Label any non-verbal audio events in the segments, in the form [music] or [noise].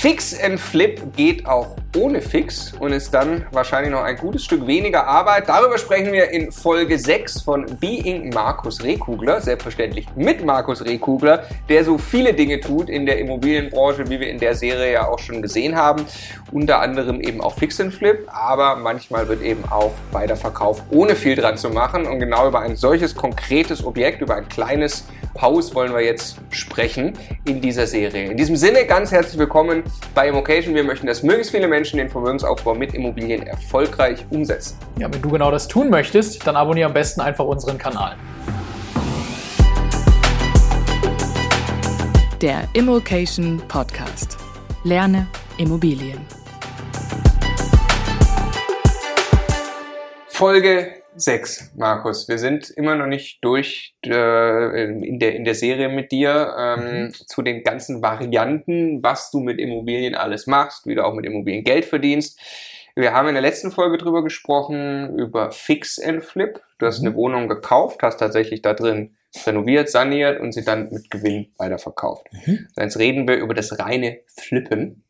Fix and Flip geht auch ohne Fix und ist dann wahrscheinlich noch ein gutes Stück weniger Arbeit. Darüber sprechen wir in Folge 6 von Being Markus Rehkugler, selbstverständlich mit Markus Rehkugler, der so viele Dinge tut in der Immobilienbranche, wie wir in der Serie ja auch schon gesehen haben. Unter anderem eben auch Fix and Flip, aber manchmal wird eben auch Weiterverkauf ohne viel dran zu machen. Und genau über ein solches konkretes Objekt, über ein kleines Haus wollen wir jetzt sprechen in dieser Serie. In diesem Sinne ganz herzlich willkommen bei Immocation. Wir möchten, dass möglichst viele Menschen den Vermögensaufbau mit Immobilien erfolgreich umsetzen. Ja, wenn du genau das tun möchtest, dann abonniere am besten einfach unseren Kanal. Der Immocation Podcast. Lerne Immobilien. Folge 6, Markus. Wir sind immer noch nicht durch äh, in, der, in der Serie mit dir ähm, mhm. zu den ganzen Varianten, was du mit Immobilien alles machst, wie du auch mit Immobilien Geld verdienst. Wir haben in der letzten Folge drüber gesprochen, über Fix and Flip. Du hast mhm. eine Wohnung gekauft, hast tatsächlich da drin renoviert, saniert und sie dann mit Gewinn weiterverkauft. Mhm. Jetzt reden wir über das reine Flippen,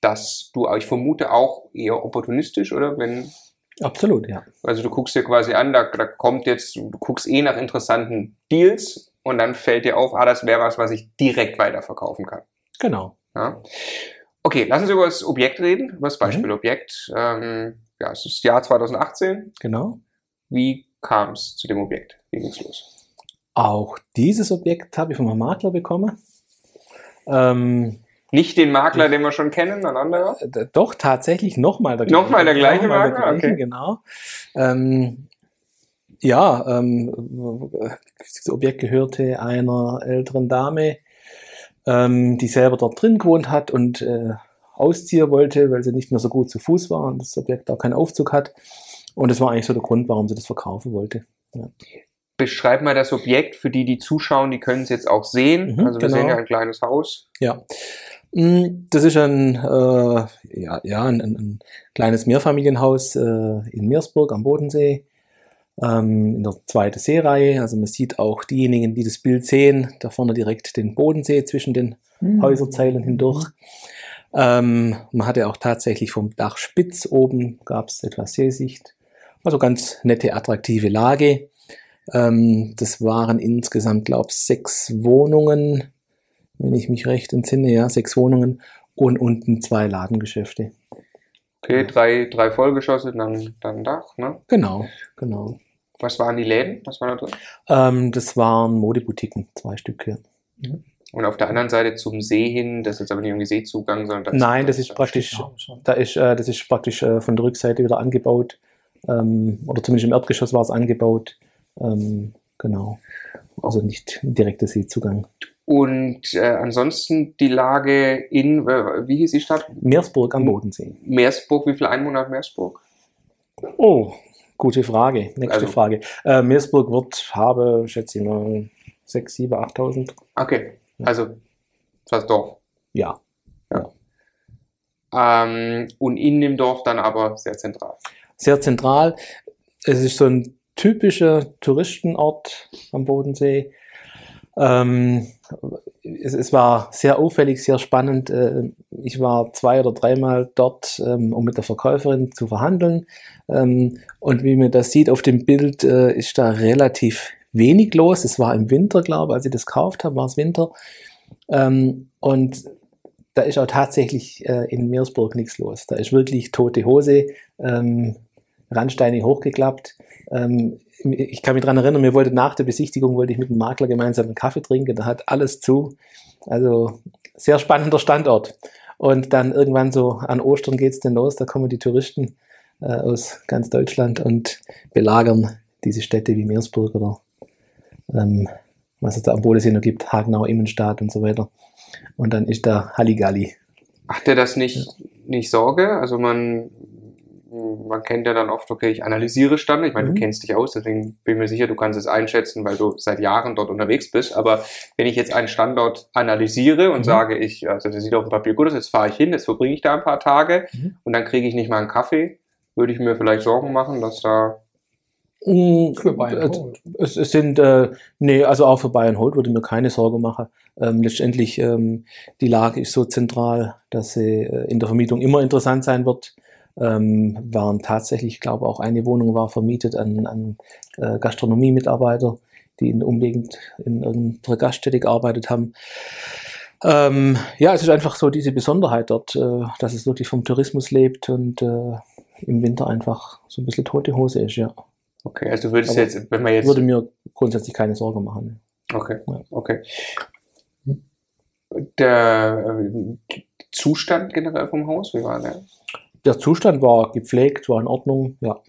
dass du, ich vermute, auch eher opportunistisch, oder? Wenn Absolut, ja. Also du guckst dir quasi an, da, da kommt jetzt, du guckst eh nach interessanten Deals und dann fällt dir auf, ah, das wäre was, was ich direkt weiterverkaufen kann. Genau. Ja. Okay, lass uns über das Objekt reden, über das Beispielobjekt. Mhm. Ähm, ja, es ist das Jahr 2018. Genau. Wie kam es zu dem Objekt? Wie ging es los? Auch dieses Objekt habe ich von meinem Makler bekommen. Ähm, nicht den Makler, den wir schon kennen, ein anderer? Äh, doch, tatsächlich nochmal der gleiche. Nochmal der gleiche Makler? Der gleiche, okay. Genau. Ähm, ja, ähm, das Objekt gehörte einer älteren Dame, ähm, die selber dort drin gewohnt hat und äh, ausziehen wollte, weil sie nicht mehr so gut zu Fuß war und das Objekt auch keinen Aufzug hat. Und das war eigentlich so der Grund, warum sie das verkaufen wollte. Ja. Beschreib mal das Objekt für die, die zuschauen, die können es jetzt auch sehen. Mhm, also wir genau. sehen ja ein kleines Haus. Ja. Mm, das ist ein, äh, ja, ja, ein, ein, kleines Mehrfamilienhaus äh, in Meersburg am Bodensee, ähm, in der zweiten Seereihe. Also man sieht auch diejenigen, die das Bild sehen, da vorne direkt den Bodensee zwischen den mhm. Häuserzeilen hindurch. Ähm, man hatte auch tatsächlich vom Dach spitz oben, gab es etwas Seesicht. Also ganz nette, attraktive Lage. Ähm, das waren insgesamt, glaube ich, sechs Wohnungen wenn ich mich recht entsinne, ja, sechs Wohnungen und unten zwei Ladengeschäfte. Okay, drei, drei Vollgeschosse, dann, dann Dach, ne? Genau, genau. Was waren die Läden? Was war da drin? Ähm, das waren Modeboutiquen, zwei Stück, ja. Mhm. Und auf der anderen Seite zum See hin, das ist jetzt aber nicht irgendwie Seezugang, sondern das Nein, das, das ist praktisch, da ist, äh, das ist praktisch äh, von der Rückseite wieder angebaut. Ähm, oder zumindest im Erdgeschoss war es angebaut. Ähm, genau. Also nicht direkter Seezugang. Und äh, ansonsten die Lage in, wie hieß die Stadt? Meersburg am Bodensee. Meersburg, wie viele Einwohner hat Meersburg? Oh, gute Frage. Nächste also, Frage. Äh, Meersburg wird, habe, schätze ich mal, 6, 7, 8.000. Okay, also fast Dorf. Ja. ja. Ähm, und in dem Dorf dann aber sehr zentral. Sehr zentral. Es ist so ein typischer Touristenort am Bodensee. Ähm, es, es, war sehr auffällig, sehr spannend. Äh, ich war zwei oder dreimal dort, ähm, um mit der Verkäuferin zu verhandeln. Ähm, und wie man das sieht auf dem Bild, äh, ist da relativ wenig los. Es war im Winter, glaube ich, als ich das gekauft habe, war es Winter. Ähm, und da ist auch tatsächlich äh, in Meersburg nichts los. Da ist wirklich tote Hose, Randsteine hochgeklappt. Ähm, ich kann mich daran erinnern, mir wollte nach der Besichtigung wollte ich mit dem Makler gemeinsam einen Kaffee trinken, da hat alles zu. Also sehr spannender Standort. Und dann irgendwann so an Ostern geht es dann los, da kommen die Touristen äh, aus ganz Deutschland und belagern diese Städte wie Meersburg oder ähm, was es da am Bodensee noch gibt, Hagenau, Immenstadt und so weiter. Und dann ist da Halligalli. Macht der das nicht, ja. nicht Sorge? Also man man kennt ja dann oft, okay, ich analysiere Standard. Ich meine, mhm. du kennst dich aus, deswegen bin ich mir sicher, du kannst es einschätzen, weil du seit Jahren dort unterwegs bist. Aber wenn ich jetzt einen Standort analysiere und mhm. sage, ich, also das sieht auf dem Papier gut aus, jetzt fahre ich hin, jetzt verbringe ich da ein paar Tage mhm. und dann kriege ich nicht mal einen Kaffee, würde ich mir vielleicht Sorgen machen, dass da Mm, Für Buy and äh, Hold. Es, es sind, äh, nee, also auch für Buy and Hold würde mir keine Sorge machen. Ähm, letztendlich, ähm, die Lage ist so zentral, dass sie äh, in der Vermietung immer interessant sein wird. Ähm, waren tatsächlich, ich glaube auch eine Wohnung war vermietet an, an äh, Gastronomiemitarbeiter, die in Umgegend in irgendeiner Gaststätte gearbeitet haben. Ähm, ja, es ist einfach so diese Besonderheit dort, äh, dass es wirklich vom Tourismus lebt und äh, im Winter einfach so ein bisschen tote Hose ist, ja. Okay, also würdest Aber jetzt, wenn man jetzt. Würde mir grundsätzlich keine Sorgen machen. Okay, Ja. okay. Der äh, Zustand generell vom Haus, wie war der? Der Zustand war gepflegt, war in Ordnung, ja.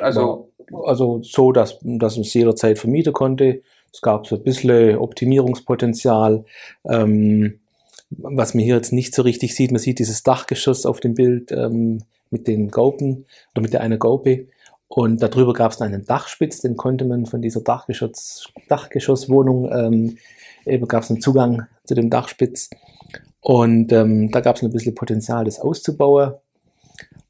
Also, Also so, dass, dass man es jederzeit vermieten konnte. Es gab so ein bisschen Optimierungspotenzial. Ähm, was man hier jetzt nicht so richtig sieht, man sieht dieses Dachgeschoss auf dem Bild ähm, mit den Gaupen oder mit der einen Gaupe. Und darüber gab es einen Dachspitz, den konnte man von dieser Dachgeschoss, Dachgeschosswohnung, ähm, eben gab es einen Zugang zu dem Dachspitz. Und ähm, da gab es ein bisschen Potenzial, das auszubauen.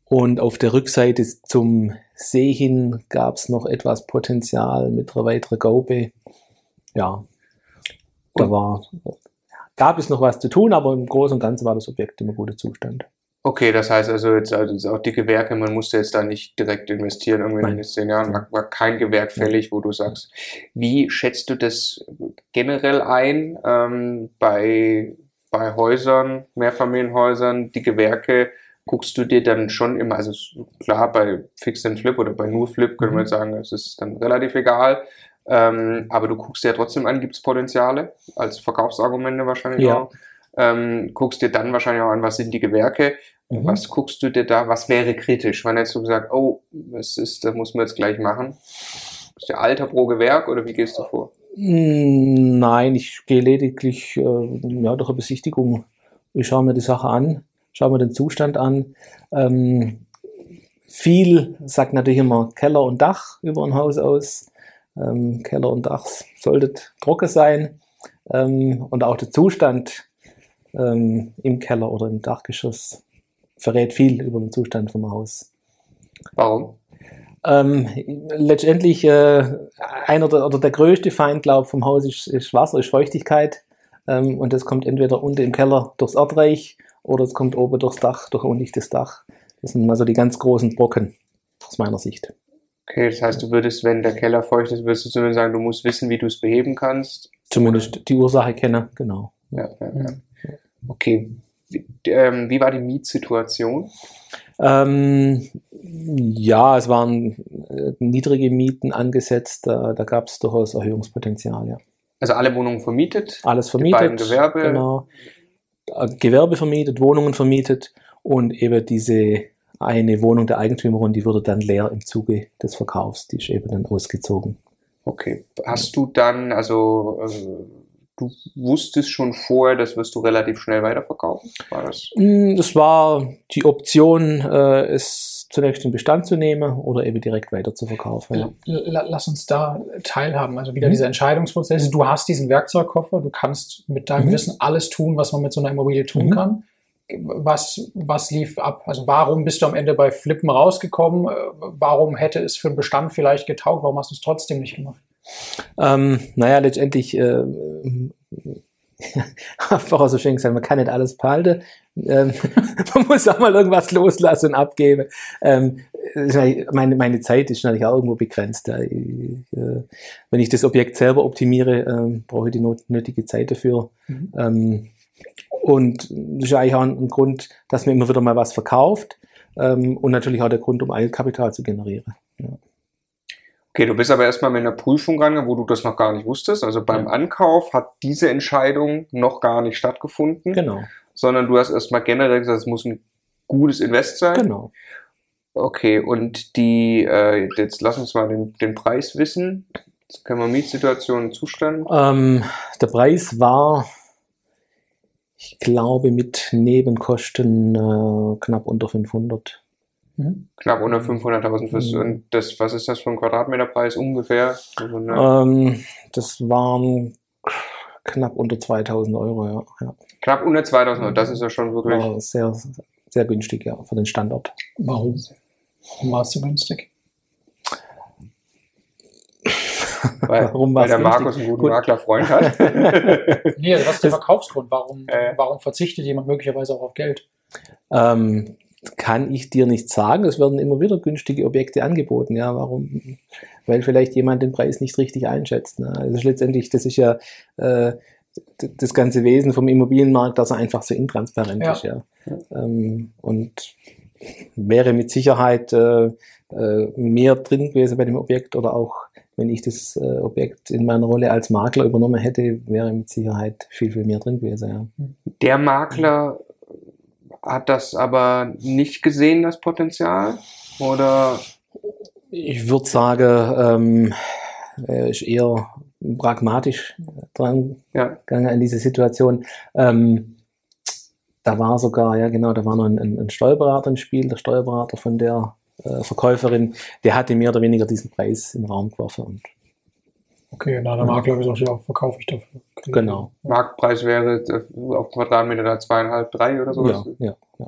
Und auf der Rückseite zum See hin gab es noch etwas Potenzial mit einer weiteren Gaube. Ja, da war, gab es noch was zu tun, aber im Großen und Ganzen war das Objekt im guten Zustand. okay, das heißt also jetzt also auch die Gewerke, man musste jetzt da nicht direkt investieren, irgendwie in den nächsten zehn Jahren, war, war kein Gewerk fällig, wo du sagst, wie schätzt du das generell ein ähm, bei, bei Häusern, Mehrfamilienhäusern, die Gewerke, guckst du dir dann schon immer, also klar, bei Fix and Flip oder bei nur Flip können wir Mhm. jetzt sagen, es ist dann relativ egal, ähm, aber du guckst dir ja trotzdem an, gibt es Potenziale als Verkaufsargumente wahrscheinlich Ja. auch. Ähm, guckst dir dann wahrscheinlich auch an, was sind die Gewerke, Mhm. was guckst du dir da, was wäre kritisch? Wann hättest du gesagt, oh, das ist, das muss man jetzt gleich machen? Ist der Alter pro Gewerk oder wie gehst du vor? Mm, Nein, ich gehe lediglich äh, ja, durch eine Besichtigung. Ich schaue mir die Sache an, schaue mir den Zustand an. Ähm, viel sagt natürlich immer Keller und Dach über ein Haus aus. Ähm, Keller und Dach sollte trocken sein. Ähm, und auch der Zustand ähm, im Keller oder im Dachgeschoss verrät viel über den Zustand vom Haus. Warum? Ähm, letztendlich äh, einer der, oder der größte Feind, glaube vom Haus ist, ist Wasser, ist Feuchtigkeit. Ähm, und das kommt entweder unten im Keller durchs Erdreich oder es kommt oben durchs Dach, durch undichtes Dach. Das sind also die ganz großen Brocken aus meiner Sicht. Okay, das heißt, du würdest, wenn der Keller feucht ist, würdest du zumindest sagen, du musst wissen, wie du es beheben kannst. Zumindest die Ursache kennen, genau. Ja, ja, ja. Okay. Wie, ähm, wie war die Mietsituation? Ähm, ja, es waren äh, niedrige Mieten angesetzt, da, da gab es durchaus Erhöhungspotenzial, ja. Also alle Wohnungen vermietet? Alles Die beiden vermietet. Gewerbe? Genau. Gewerbe vermietet, Wohnungen vermietet und eben diese eine Wohnung der Eigentümerin, die wurde dann leer im Zuge des Verkaufs. Die ist eben dann ausgezogen. Okay. Hast du dann, also äh, du wusstest schon vorher, das wirst du relativ schnell weiterverkaufen? War das? Mm, Es war die Option, äh, es zunächst in Bestand zu nehmen oder eben direkt weiter zu verkaufen. Ja. Lass uns da teilhaben. Also wieder Mhm. dieser Entscheidungsprozess. Du hast diesen Werkzeugkoffer, du kannst mit deinem Mhm. Wissen alles tun, was man mit so einer Immobilie tun Mhm. kann. Was, was lief ab? Also warum bist du am Ende bei Flippen rausgekommen? Äh, Warum hätte es für den Bestand vielleicht getaugt? Warum hast du es trotzdem nicht gemacht? Ähm, naja, letztendlich, äh, vorher so schön gesagt, man kann nicht alles behalten. Ähm, [laughs] man muss auch mal irgendwas loslassen und abgeben. Ähm, meine, meine Zeit ist natürlich auch irgendwo begrenzt. Ja. Ich, äh, wenn ich das Objekt selber optimiere, ähm, brauche ich die not nötige Zeit dafür. Mhm. Ähm, und das ist eigentlich auch ein, ein Grund, dass man immer wieder mal was verkauft. Ähm, und natürlich auch der Grund, um Eigenkapital zu generieren. Okay, du bist aber erstmal mit einer Prüfung rangegangen, wo du das noch gar nicht wusstest. Also beim Ja. Ankauf hat diese Entscheidung noch gar nicht stattgefunden, Genau, sondern du hast erstmal generell gesagt, es muss ein gutes Invest sein. genau. Okay, und die, äh, jetzt lass uns mal den, den Preis wissen. Jetzt können wir Mietsituation, Zustand. Ähm, der Preis war, ich glaube, mit Nebenkosten äh, knapp unter 500. Mhm. Knapp unter 500.000 fürs, Mhm. und das, was ist das für ein Quadratmeterpreis ungefähr? Also, ne, Ähm, das waren knapp unter 2000 Euro, ja. ja. Knapp unter 2000 Euro, das ist ja schon wirklich. War sehr, sehr günstig, ja, für den Standort. Warum? Warum war es so günstig? [laughs] Weil, Warum weil der günstig? Markus einen guten Gut. Maklerfreund hat. [laughs] Nee, also was ist der [laughs] Verkaufsgrund? Warum, Äh. warum verzichtet jemand möglicherweise auch auf Geld? Ähm, kann ich dir nicht sagen. Es werden immer wieder günstige Objekte angeboten. Ja, warum? Weil vielleicht jemand den Preis nicht richtig einschätzt. Ne? Also letztendlich, das ist ja äh, das ganze Wesen vom Immobilienmarkt, dass er einfach so intransparent Ja. ist. Ja. Ähm, und wäre mit Sicherheit äh, äh, mehr drin gewesen bei dem Objekt oder auch wenn ich das äh, Objekt in meiner Rolle als Makler übernommen hätte, wäre mit Sicherheit viel, viel mehr drin gewesen. Ja. Der Makler hat das aber nicht gesehen, das Potenzial? Oder Ich würde sagen, ähm, er ist eher pragmatisch dran ja, gegangen an diese Situation. Ähm, da war sogar, ja genau, da war noch ein, ein, ein Steuerberater im Spiel, der Steuerberater von der äh, Verkäuferin, der hatte mehr oder weniger diesen Preis im Raum geworfen. Und, Okay, na, der Makler gesagt, ja, verkaufe ich dafür. Okay. genau. Marktpreis wäre äh, auf Quadratmeter da zweieinhalb, drei oder so. Ja, ja, ja.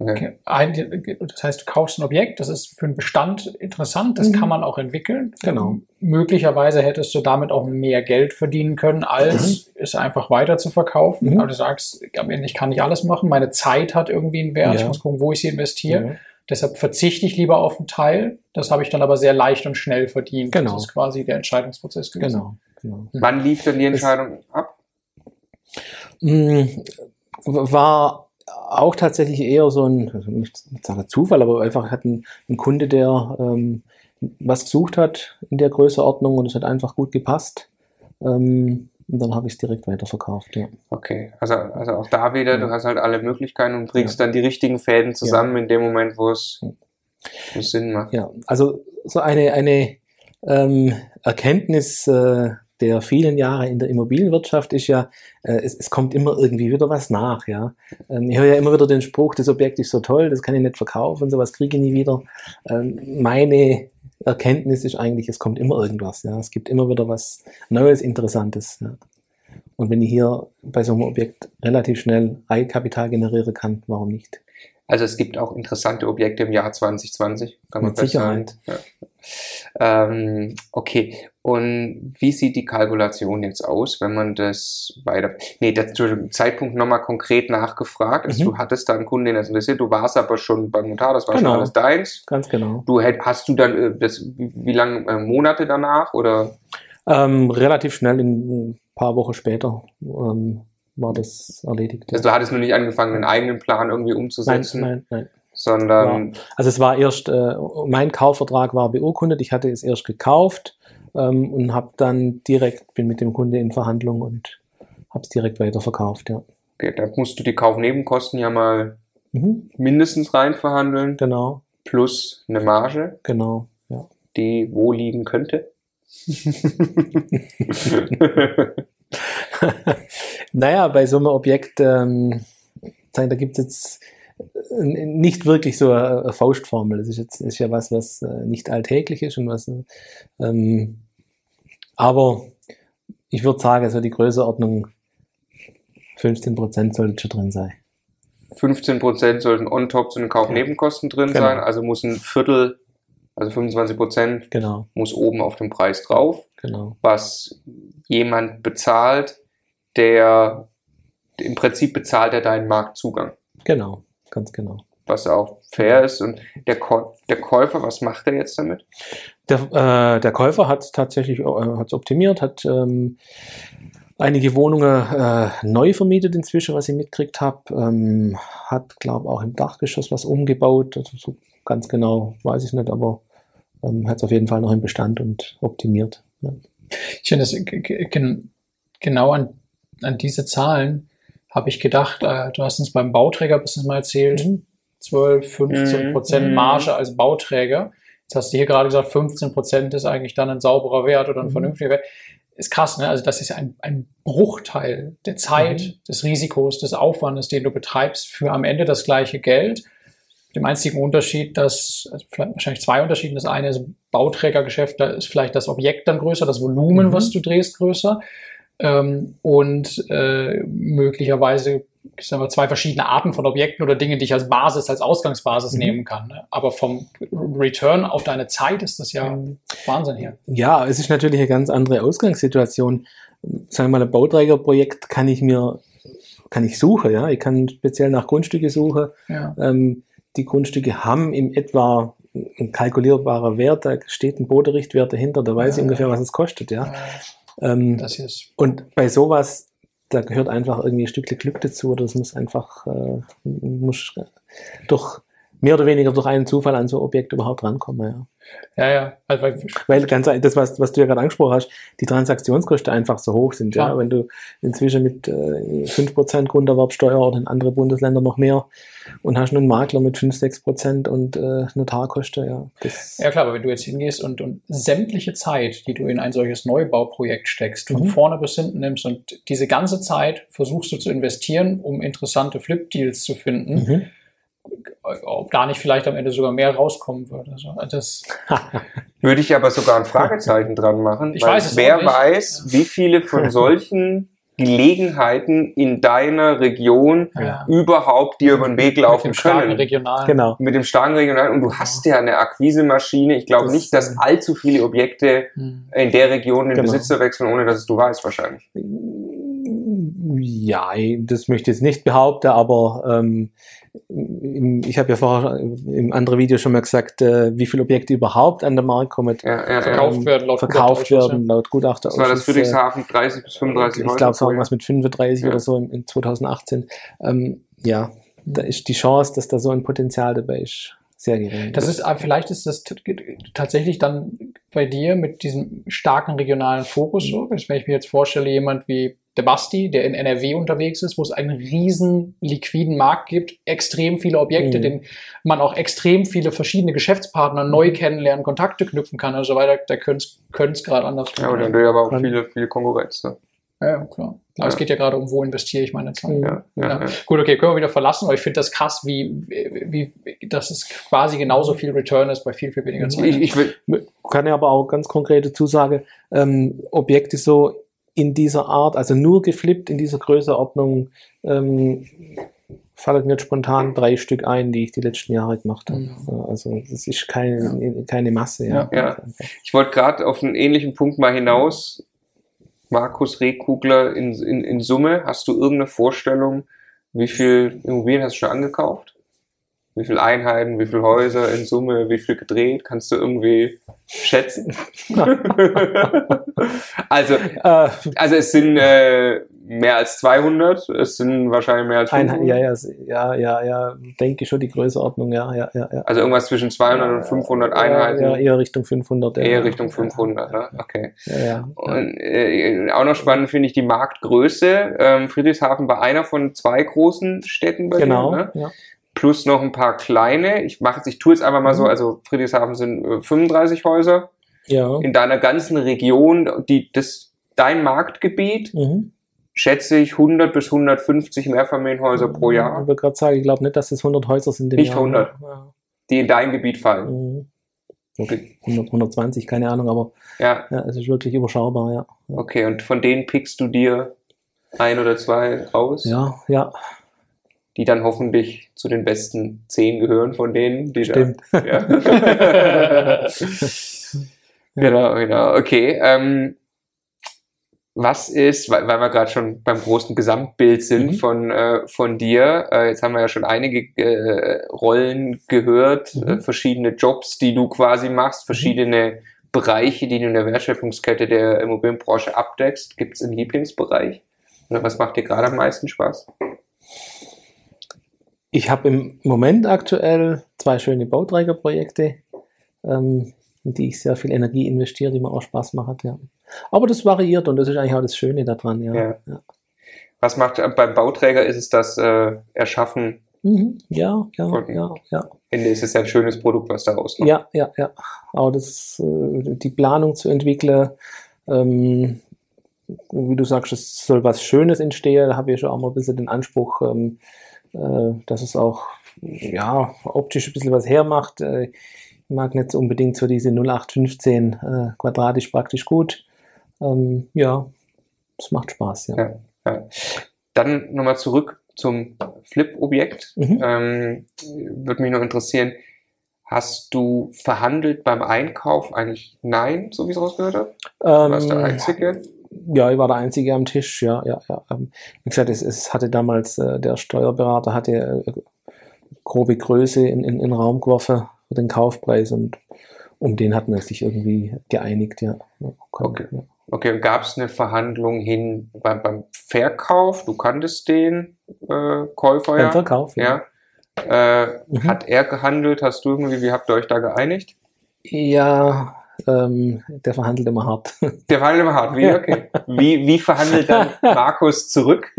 Okay. Okay. Ein, das heißt, du kaufst ein Objekt, das ist für einen Bestand interessant, das Mhm. kann man auch entwickeln. Genau. Möglicherweise hättest du damit auch mehr Geld verdienen können, als es einfach weiter zu verkaufen. Mhm. Aber du sagst, am Ende, ich kann nicht alles machen, meine Zeit hat irgendwie einen Wert, Ja. ich muss gucken, wo ich sie investiere. Deshalb verzichte ich lieber auf einen Teil. Das habe ich dann aber sehr leicht und schnell verdient. Genau. Das ist quasi der Entscheidungsprozess gewesen. Genau, genau. Wann lief denn die Entscheidung ab? Mm, War auch tatsächlich eher so ein, also nicht nicht sagen Zufall, aber einfach hat ein, ein Kunde, der ähm, was gesucht hat in der Größeordnung und es hat einfach gut gepasst. Ähm, und dann habe ich es direkt weiterverkauft. Ja. Okay, also, also auch da wieder, Ja. du hast halt alle Möglichkeiten und bringst dann die richtigen Fäden zusammen in dem Moment, wo es wo es Sinn macht. ja, also so eine, eine ähm, Erkenntnis äh, der vielen Jahre in der Immobilienwirtschaft ist ja, äh, es, es kommt immer irgendwie wieder was nach. Ja? Ähm, ich höre ja immer wieder den Spruch, das Objekt ist so toll, das kann ich nicht verkaufen, sowas kriege ich nie wieder. Ähm, meine Erkenntnis ist eigentlich, es kommt immer irgendwas. Ja? Es gibt immer wieder was Neues, Interessantes. Ja? Und wenn ich hier bei so einem Objekt relativ schnell Eigenkapital generieren kann, warum nicht? Also es gibt auch interessante Objekte im Jahr 2020, kann man Mit. Sicherheit. Ja. Ähm, okay, und wie sieht die Kalkulation jetzt aus, wenn man das weiter... Nee, das, zu dem Zeitpunkt nochmal konkret nachgefragt. Also Mhm. du hattest da einen Kunden, den das interessiert, du warst aber schon beim Notar, das war Genau. schon alles deins. Ganz genau. Du hast du dann äh, das, wie, wie lange äh, Monate danach oder Ähm, relativ schnell, in ein paar Wochen später, ähm, war das erledigt. also du hattest nur nicht angefangen, einen eigenen Plan irgendwie nein, umzusetzen, nein, nein. sondern Also es war erst, äh, mein Kaufvertrag war beurkundet, ich hatte es erst gekauft ähm, und habe dann direkt, bin mit dem Kunde in Verhandlung und habe es direkt weiterverkauft, ja. okay, da musst du die Kaufnebenkosten ja mal Mhm, mindestens rein verhandeln, genau, plus eine Marge, genau, ja. die wo liegen könnte. [laughs] [laughs] naja, bei so einem Objekt, ähm, da gibt es jetzt äh, nicht wirklich so eine Faustformel. Das ist jetzt ist ja was, was äh, nicht alltäglich ist und was, äh, ähm, aber ich würde sagen, also die Größeordnung 15% sollte schon drin sein. 15% sollten on top zu den Kaufnebenkosten drin Genau. sein, also muss ein Viertel, also 25% Genau, muss oben auf dem Preis drauf, genau. was jemand bezahlt, der im Prinzip bezahlt er deinen Marktzugang, Genau, ganz genau. was auch fair ist. Und der, Käu- der Käufer, was macht er jetzt damit? Der, äh, der Käufer hat tatsächlich äh, hat's optimiert, hat ähm, einige Wohnungen äh, neu vermietet inzwischen, was ich mitgekriegt habe. Ähm, hat, glaube auch im Dachgeschoss was umgebaut. Also so ganz genau weiß ich nicht, aber ähm, hat es auf jeden Fall noch im Bestand und optimiert. Ja. Ich finde, das genau an, an diese Zahlen habe ich gedacht, äh, du hast uns beim Bauträger-Business mal erzählt, 12, 15 Prozent Mhm. Marge als Bauträger. Jetzt hast du hier gerade gesagt, 15 Prozent ist eigentlich dann ein sauberer Wert oder ein Mhm. vernünftiger Wert. Ist krass, ne? Also das ist ja ein, ein Bruchteil der Zeit, Mhm. des Risikos, des Aufwandes, den du betreibst, für am Ende das gleiche Geld. Dem einzigen Unterschied, dass, also vielleicht wahrscheinlich zwei Unterschiede. Das eine ist Bauträgergeschäft, da ist vielleicht das Objekt dann größer, das Volumen, Mhm. was du drehst, größer. Ähm, und äh, möglicherweise ich sag mal, zwei verschiedene Arten von Objekten oder Dinge, die ich als Basis, als Ausgangsbasis Mhm. nehmen kann. Ne? Aber vom Return auf deine Zeit ist das ja Wahnsinn hier. Ja, es ist natürlich eine ganz andere Ausgangssituation. Sagen wir mal, ein Bauträgerprojekt kann ich mir, kann ich suchen, ja. Ich kann speziell nach Grundstücke suchen. Ja. Ähm, die Grundstücke haben im etwa ein kalkulierbarer Wert, da steht ein Boderichtwert dahinter, da weiß ich Ja. ungefähr, was es kostet, ja. Ähm, Das ist und bei sowas, da gehört einfach irgendwie ein Stückchen Glück dazu, oder es muss einfach, äh, muss durch mehr oder weniger durch einen Zufall an so ein Objekt überhaupt rankommen, ja. Ja, ja. Also, weil, ganz das, was, was du ja gerade angesprochen hast, die Transaktionskosten einfach so hoch sind. Ja, Ja. wenn du inzwischen mit äh, 5% Grunderwerbsteuer oder in andere Bundesländer noch mehr und hast einen Makler mit 5, 6% und äh, Notarkosten, ja. Ja klar, aber wenn du jetzt hingehst und, und sämtliche Zeit, die du in ein solches Neubauprojekt steckst, von Mhm. vorne bis hinten nimmst und diese ganze Zeit versuchst du zu investieren, um interessante Flip-Deals zu finden, Mhm. Ob da nicht vielleicht am Ende sogar mehr rauskommen würde. Also das, [laughs] Würde ich aber sogar ein Fragezeichen dran machen. Ich weil weiß es Wer weiß, wie viele von [laughs] solchen Gelegenheiten in deiner Region Ja. überhaupt dir über den Weg mit laufen dem starken können. regionalen. Genau. Mit dem starken Regional. Und du hast ja eine Akquisemaschine. Ich glaube Das- nicht, dass allzu viele Objekte Hm. in der Region den Genau. Besitzer wechseln, ohne dass es du weißt wahrscheinlich. Ja, das möchte ich jetzt nicht behaupten, aber ähm, ich habe ja vorher im anderen Video schon mal gesagt, äh, wie viele Objekte überhaupt an den Markt kommen, Ja, ja. Verkauft werden laut verkauft werden laut Gutachter. Das war das Friedrichshafen 30 bis 35 Ich glaube, es war irgendwas mit 35 Ja. oder so in, in 2018. Ähm, ja, da ist die Chance, dass da so ein Potenzial dabei ist, sehr gering. Das ist, aber vielleicht ist das tatsächlich dann bei dir mit diesem starken regionalen Fokus so. Wenn ich mir jetzt vorstelle, jemand wie der Basti, der in NRW unterwegs ist, wo es einen riesen liquiden Markt gibt, extrem viele Objekte, Mhm. den man auch extrem viele verschiedene Geschäftspartner neu kennenlernen, Kontakte knüpfen kann und so weiter, da könnte es gerade anders Ja, aber dann will aber auch Dann- viele, viele Konkurrenz. Ne? ja, klar. Aber Ja. es geht ja gerade um, wo investiere ich meine Zeit. Mhm. Ja, ja, Ja. ja. Gut, okay, können wir wieder verlassen, aber ich finde das krass, wie, wie, wie, dass es quasi genauso viel Return ist bei viel, viel weniger Zeit. Ich, ich will, kann ja aber auch ganz konkrete Zusage, ähm, Objekte so in dieser Art, also nur geflippt in dieser Größeordnung, ähm, fallen mir spontan drei Stück ein, die ich die letzten Jahre gemacht habe. Mhm. Ja, Also das ist keine, keine Masse. Ja. Ja, ja. Ich wollte gerade auf einen ähnlichen Punkt mal hinaus. Markus Rehkugler, in, in, in Summe, hast du irgendeine Vorstellung, wie viel Immobilien hast du schon angekauft? Wie viele Einheiten, wie viele Häuser in Summe, wie viel gedreht? Kannst du irgendwie schätzen? [laughs] also, Äh, also es sind äh, mehr als 200, es sind wahrscheinlich mehr als ein, 500. ja, ja, ja, ja, ja, denke schon die Größeordnung, ja, ja, ja. ja. Also irgendwas zwischen 200 und 500 Einheiten. Ja, eher Richtung 500. ja. Eher Richtung 500, ne? Okay. Ja, ja. Und äh, auch noch spannend finde ich die Marktgröße. Ähm, Friedrichshafen war einer von zwei großen Städten bei Genau. dir, ne? Ja. Plus noch ein paar kleine. Ich mache ich tue es einfach mal so, Mhm. also Friedrichshafen sind äh, 35 Häuser ja. in deiner ganzen Region, die das dein Marktgebiet Mhm. schätze ich 100 bis 150 Mehrfamilienhäuser pro Ich Jahr, wollte gerade sagen, ich glaube nicht, dass es 100 Häuser sind. Nicht Jahr. 100. Ja. die in dein Gebiet fallen. Mhm. Okay, 100, 120, keine Ahnung, aber Ja, ja, es ist wirklich überschaubar, ja. okay. Und von denen pickst du dir ein oder zwei raus, Ja, ja, die dann hoffentlich zu den besten zehn gehören von denen, die da stimmt. [laughs] [laughs] Ja. genau, genau. Okay. Ähm, was ist, weil, weil wir gerade schon beim großen Gesamtbild sind Mhm. von, äh, von dir, äh, jetzt haben wir ja schon einige äh, Rollen gehört, Mhm. äh, verschiedene Jobs, die du quasi machst, verschiedene Bereiche, die du in der Wertschöpfungskette der Immobilienbranche abdeckst. Gibt es einen Lieblingsbereich? Oder was macht dir gerade am meisten Spaß? Ich habe im Moment aktuell zwei schöne Bauträgerprojekte, ähm, in die ich sehr viel Energie investiere, die mir auch Spaß machen. Ja. Aber das variiert und das ist eigentlich auch das Schöne daran. Ja, Ja. ja. Was macht äh, beim Bauträger ist es das äh, Erschaffen Mhm. ja, ja, Und- ja, ja. Ende ist es ein schönes Produkt, was da rauskommt. Ja, ja, ja. Aber das, äh, die Planung zu entwickeln, ähm, wie du sagst, es soll was Schönes entstehen, da habe ich schon auch mal ein bisschen den Anspruch, ähm, äh, dass es auch ja, optisch ein bisschen was hermacht. Äh, ich mag nicht unbedingt so diese 0815 äh, quadratisch praktisch gut. Ähm, ja, es macht Spaß, ja. Ja. Ja. Dann nochmal zurück zum Flip-Objekt. Mhm. Ähm, Würde mich noch interessieren, hast du verhandelt beim Einkauf? Eigentlich nein, so wie es rausgehört habe? Du warst der Ähm, Einzige? Ja, ich war der Einzige am Tisch, ja, ja, ja. Ähm, Wie gesagt, es, es hatte damals, äh, der Steuerberater hatte äh, grobe Größe in, in, in den Raum geworfen für den Kaufpreis und um den hat man sich irgendwie geeinigt, ja. ja Okay. ja. Okay, und gab es eine Verhandlung hin beim, beim Verkauf? Du kanntest den äh, Käufer Beim ja. Verkauf, Ja. Äh, Mhm. Hat er gehandelt? Hast du irgendwie, wie habt ihr euch da geeinigt? Ja, ähm, der verhandelt immer hart. Der war immer hart. Wie, okay. wie, wie verhandelt dann [laughs] Markus zurück? [laughs]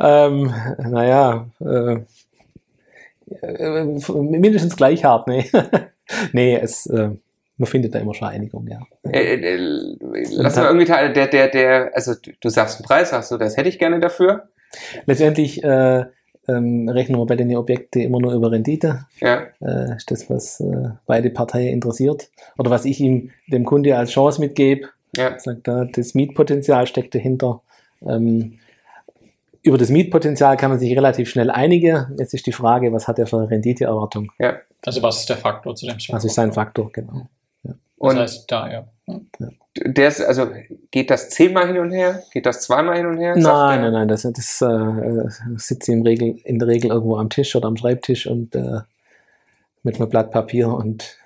ähm, naja, äh, äh, mindestens gleich hart, nee. [laughs] nee, es, äh, man findet da immer schon Einigung, ja. Äh, äh, lass mal irgendwie teilen, der, der, der, also du, du sagst einen Preis, sagst du, das hätte ich gerne dafür. Letztendlich äh, ähm, rechnen wir bei den Objekten immer nur über Rendite. Ja, Äh, ist das, was äh, beide Parteien interessiert. Oder was ich ihm, dem Kunde als Chance mitgebe. ja. Sagt er, das Mietpotenzial steckt dahinter. Ähm, über das Mietpotenzial kann man sich relativ schnell einigen. Jetzt ist die Frage, was hat er für eine Renditeerwartung? Also was ist der Faktor zu dem Was ist sein Faktor, genau. Das Und heißt, da, ja. Der ist, also geht das zehnmal hin und her? Geht das zweimal hin und her? Nein, nein, nein, das, das äh, sitze im Regel, in der Regel irgendwo am Tisch oder am Schreibtisch und äh, mit einem Blatt Papier und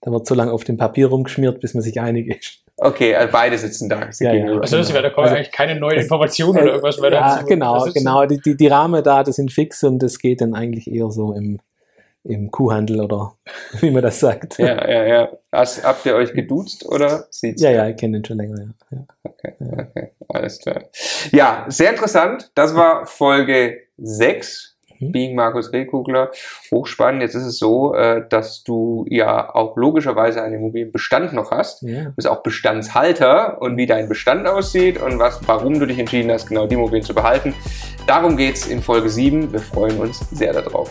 da wird so lange auf dem Papier rumgeschmiert, bis man sich einig ist. Okay, also beide sitzen da. Sie Ja, ja. Also, das wäre, da kommen Also- eigentlich keine neuen Informationen oder irgendwas mehr ja, dazu. genau, Das genau. Die, die, die Rahmendaten sind fix und es geht dann eigentlich eher so im, im Kuhhandel oder [laughs] wie man das sagt. ja, ja, ja. Hast, habt ihr euch geduzt oder sieht's? ja, ja, ich kenne den schon länger. Ja. Ja. Okay, okay, alles klar. Ja, sehr interessant. Das war Folge 6. Mhm. Being Markus Rehkugler. Hochspannend. Jetzt ist es so, äh, dass du ja auch logischerweise einen Immobilienbestand noch hast. Ja. Du bist auch Bestandshalter und wie dein Bestand aussieht und was, warum du dich entschieden hast, genau die Immobilien zu behalten. Darum geht's in Folge 7. Wir freuen uns sehr darauf.